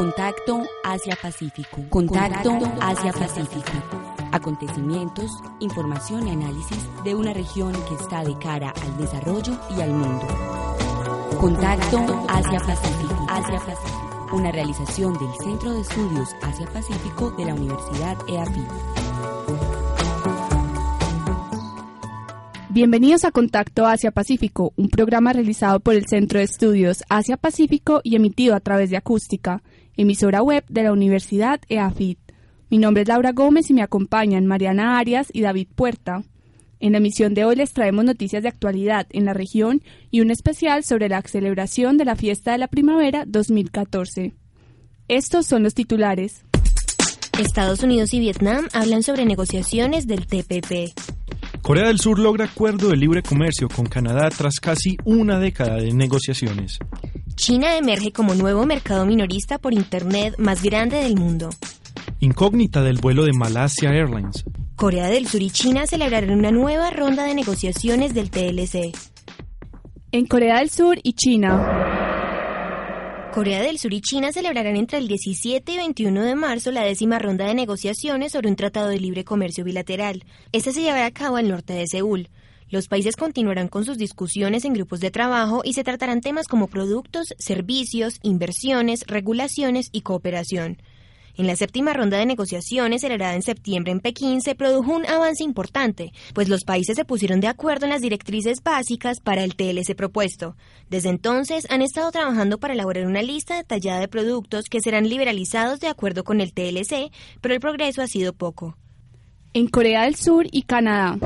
Contacto Asia-Pacífico. Contacto Asia-Pacífico. Acontecimientos, información y análisis de una región que está de cara al desarrollo y al mundo. Contacto Asia-Pacífico. Asia-Pacífico. Una realización del Centro de Estudios Asia-Pacífico de la Universidad EAFIT. Bienvenidos a Contacto Asia-Pacífico, un programa realizado por el Centro de Estudios Asia-Pacífico y emitido a través de Acústica, emisora web de la Universidad EAFIT. Mi nombre es Laura Gómez y me acompañan Mariana Arias y David Puerta. En la emisión de hoy les traemos noticias de actualidad en la región y un especial sobre la celebración de la Fiesta de la Primavera 2014. Estos son los titulares. Estados Unidos y Vietnam hablan sobre negociaciones del TPP. Corea del Sur logra acuerdo de libre comercio con Canadá tras casi una década de negociaciones. China emerge como nuevo mercado minorista por Internet más grande del mundo. Incógnita del vuelo de Malasia Airlines. Corea del Sur y China celebrarán una nueva ronda de negociaciones del TLC. En Corea del Sur y China. Corea del Sur y China celebrarán entre el 17 y 21 de marzo la décima ronda de negociaciones sobre un tratado de libre comercio bilateral. Este se llevará a cabo al norte de Seúl. Los países continuarán con sus discusiones en grupos de trabajo y se tratarán temas como productos, servicios, inversiones, regulaciones y cooperación. En la séptima ronda de negociaciones celebrada en septiembre en Pekín se produjo un avance importante, pues los países se pusieron de acuerdo en las directrices básicas para el TLC propuesto. Desde entonces han estado trabajando para elaborar una lista detallada de productos que serán liberalizados de acuerdo con el TLC, pero el progreso ha sido poco. En Corea del Sur y Canadá.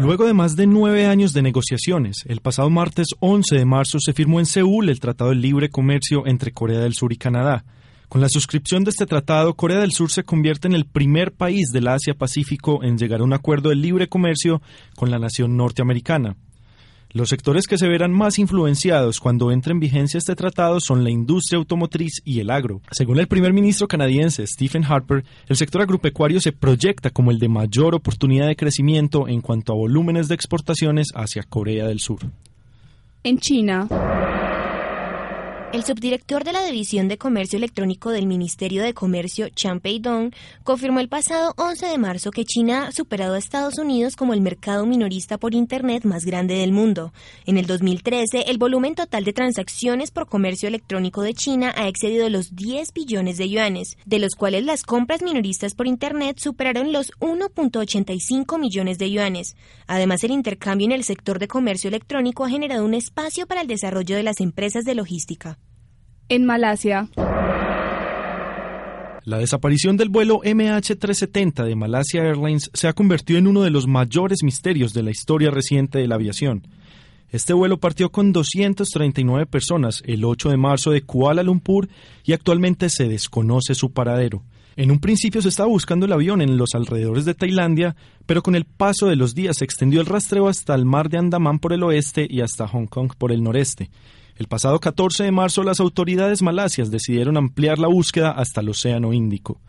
Luego de más de nueve años de negociaciones, el pasado martes 11 de marzo se firmó en Seúl el Tratado de Libre Comercio entre Corea del Sur y Canadá. Con la suscripción de este tratado, Corea del Sur se convierte en el primer país del Asia-Pacífico en llegar a un acuerdo de libre comercio con la nación norteamericana. Los sectores que se verán más influenciados cuando entre en vigencia este tratado son la industria automotriz y el agro. Según el primer ministro canadiense Stephen Harper, el sector agropecuario se proyecta como el de mayor oportunidad de crecimiento en cuanto a volúmenes de exportaciones hacia Corea del Sur. En China. El subdirector de la División de Comercio Electrónico del Ministerio de Comercio, Chan Pei-dong, confirmó el pasado 11 de marzo que China ha superado a Estados Unidos como el mercado minorista por Internet más grande del mundo. En el 2013, el volumen total de transacciones por comercio electrónico de China ha excedido los 10 billones de yuanes, de los cuales las compras minoristas por Internet superaron los 1.85 millones de yuanes. Además, el intercambio en el sector de comercio electrónico ha generado un espacio para el desarrollo de las empresas de logística. En Malasia. La desaparición del vuelo MH370 de Malasia Airlines se ha convertido en uno de los mayores misterios de la historia reciente de la aviación. Este vuelo partió con 239 personas el 8 de marzo de Kuala Lumpur y actualmente se desconoce su paradero. En un principio se estaba buscando el avión en los alrededores de Tailandia, pero con el paso de los días se extendió el rastreo hasta el mar de Andamán por el oeste y hasta Hong Kong por el noreste. El pasado 14 de marzo las autoridades malasias decidieron ampliar la búsqueda hasta el Océano Índico.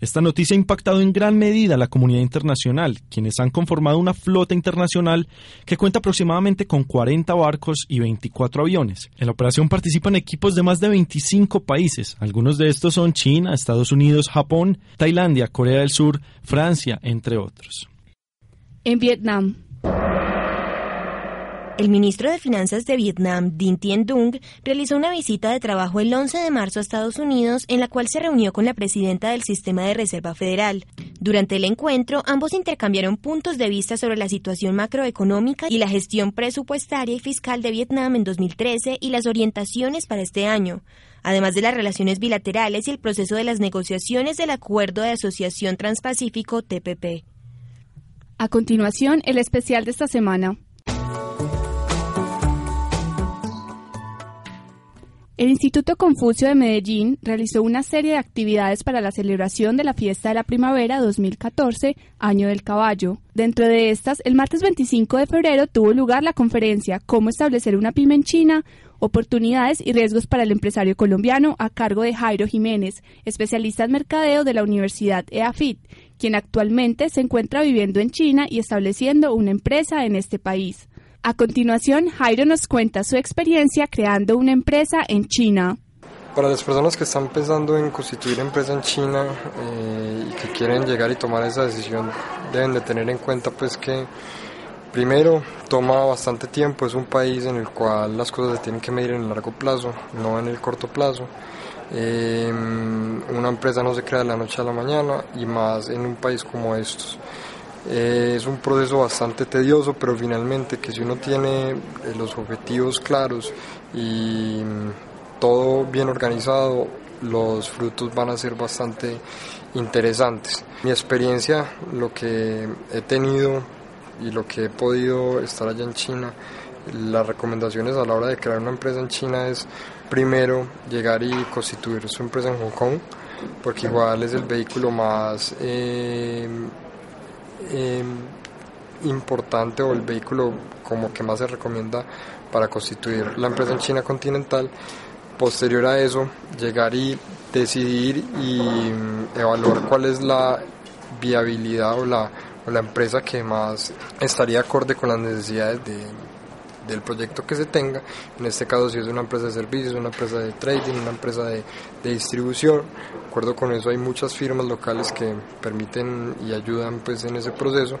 Esta noticia ha impactado en gran medida a la comunidad internacional, quienes han conformado una flota internacional que cuenta aproximadamente con 40 barcos y 24 aviones. En la operación participan equipos de más de 25 países. Algunos de estos son China, Estados Unidos, Japón, Tailandia, Corea del Sur, Francia, entre otros. En Vietnam. El ministro de Finanzas de Vietnam, Dinh Tien Dung, realizó una visita de trabajo el 11 de marzo a Estados Unidos en la cual se reunió con la presidenta del Sistema de Reserva Federal. Durante el encuentro, ambos intercambiaron puntos de vista sobre la situación macroeconómica y la gestión presupuestaria y fiscal de Vietnam en 2013 y las orientaciones para este año además de las relaciones bilaterales y el proceso de las negociaciones del Acuerdo de Asociación Transpacífico TPP. A continuación, el especial de esta semana. El Instituto Confucio de Medellín realizó una serie de actividades para la celebración de la Fiesta de la Primavera 2014, Año del Caballo. Dentro de estas, el martes 25 de febrero tuvo lugar la conferencia Cómo establecer una pyme en China, oportunidades y riesgos para el empresario colombiano a cargo de Jairo Jiménez, especialista en mercadeo de la Universidad EAFIT, quien actualmente se encuentra viviendo en China y estableciendo una empresa en este país. A continuación, Jairo nos cuenta su experiencia creando una empresa en China. Para las personas que están pensando en constituir empresa en China eh, y que quieren llegar y tomar esa decisión, deben de tener en cuenta pues que primero toma bastante tiempo, es un país en el cual las cosas se tienen que medir en el largo plazo, no en el corto plazo. Eh, una empresa no se crea de la noche a la mañana y más en un país como estos. Eh, es un proceso bastante tedioso, pero finalmente que si uno tiene eh, los objetivos claros y mm, todo bien organizado, los frutos van a ser bastante interesantes. Mi experiencia, lo que he tenido y lo que he podido estar allá en China, las recomendaciones a la hora de crear una empresa en China es primero llegar y constituir su empresa en Hong Kong, porque igual es el vehículo más... Eh, Em, importante o el vehículo como que más se recomienda para constituir la empresa en China continental. Posterior a eso, llegar y decidir y mm, evaluar cuál es la viabilidad o la, o la empresa que más estaría acorde con las necesidades de, del proyecto que se tenga. En este caso, si es una empresa de servicios, una empresa de trading, una empresa de, de distribución. De acuerdo con eso, hay muchas firmas locales que permiten y ayudan pues, en ese proceso.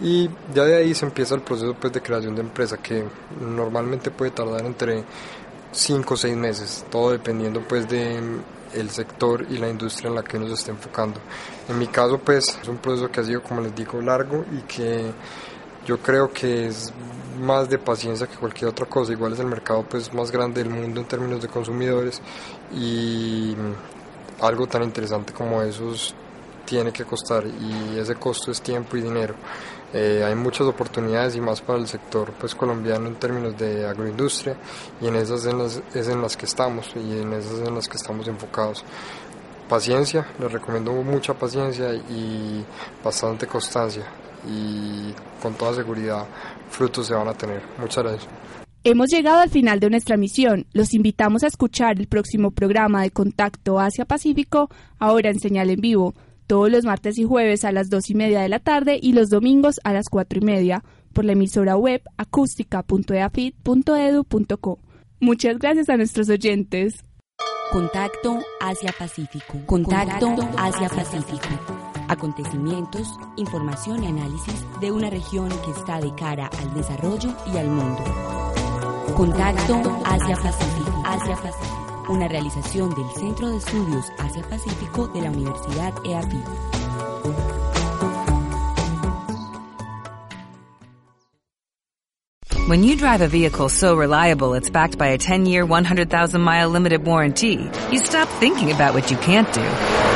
Y ya de ahí se empieza el proceso pues, de creación de empresa, que normalmente puede tardar entre 5 o 6 meses, todo dependiendo pues de el sector y la industria en la que uno se esté enfocando. En mi caso pues es un proceso que ha sido como les digo largo y que yo creo que es más de paciencia que cualquier otra cosa. Igual es el mercado pues más grande del mundo en términos de consumidores y algo tan interesante como esos tiene que costar y ese costo es tiempo y dinero. Eh, hay muchas oportunidades y más para el sector pues colombiano en términos de agroindustria y en esas en las, es en las que estamos y en esas en las que estamos enfocados. Paciencia, les recomiendo mucha paciencia y bastante constancia y con toda seguridad frutos se van a tener. Muchas gracias. Hemos llegado al final de nuestra misión. Los invitamos a escuchar el próximo programa de Contacto Asia-Pacífico, ahora en señal en vivo, todos los martes y jueves a las dos y media de la tarde y los domingos a las cuatro y media, por la emisora web acústica.eafit.edu.co. Muchas gracias a nuestros oyentes. Contacto Asia-Pacífico. Contacto Asia-Pacífico. Acontecimientos, información y análisis de una región que está de cara al desarrollo y al mundo. Contacto Asia-Pacífico. Asia-Pacífico. Una realización del Centro de Estudios Asia-Pacífico de la Universidad EAFI. When you drive a vehicle so reliable it's backed by a 10-year, 100,000-mile limited warranty, you stop thinking about what you can't do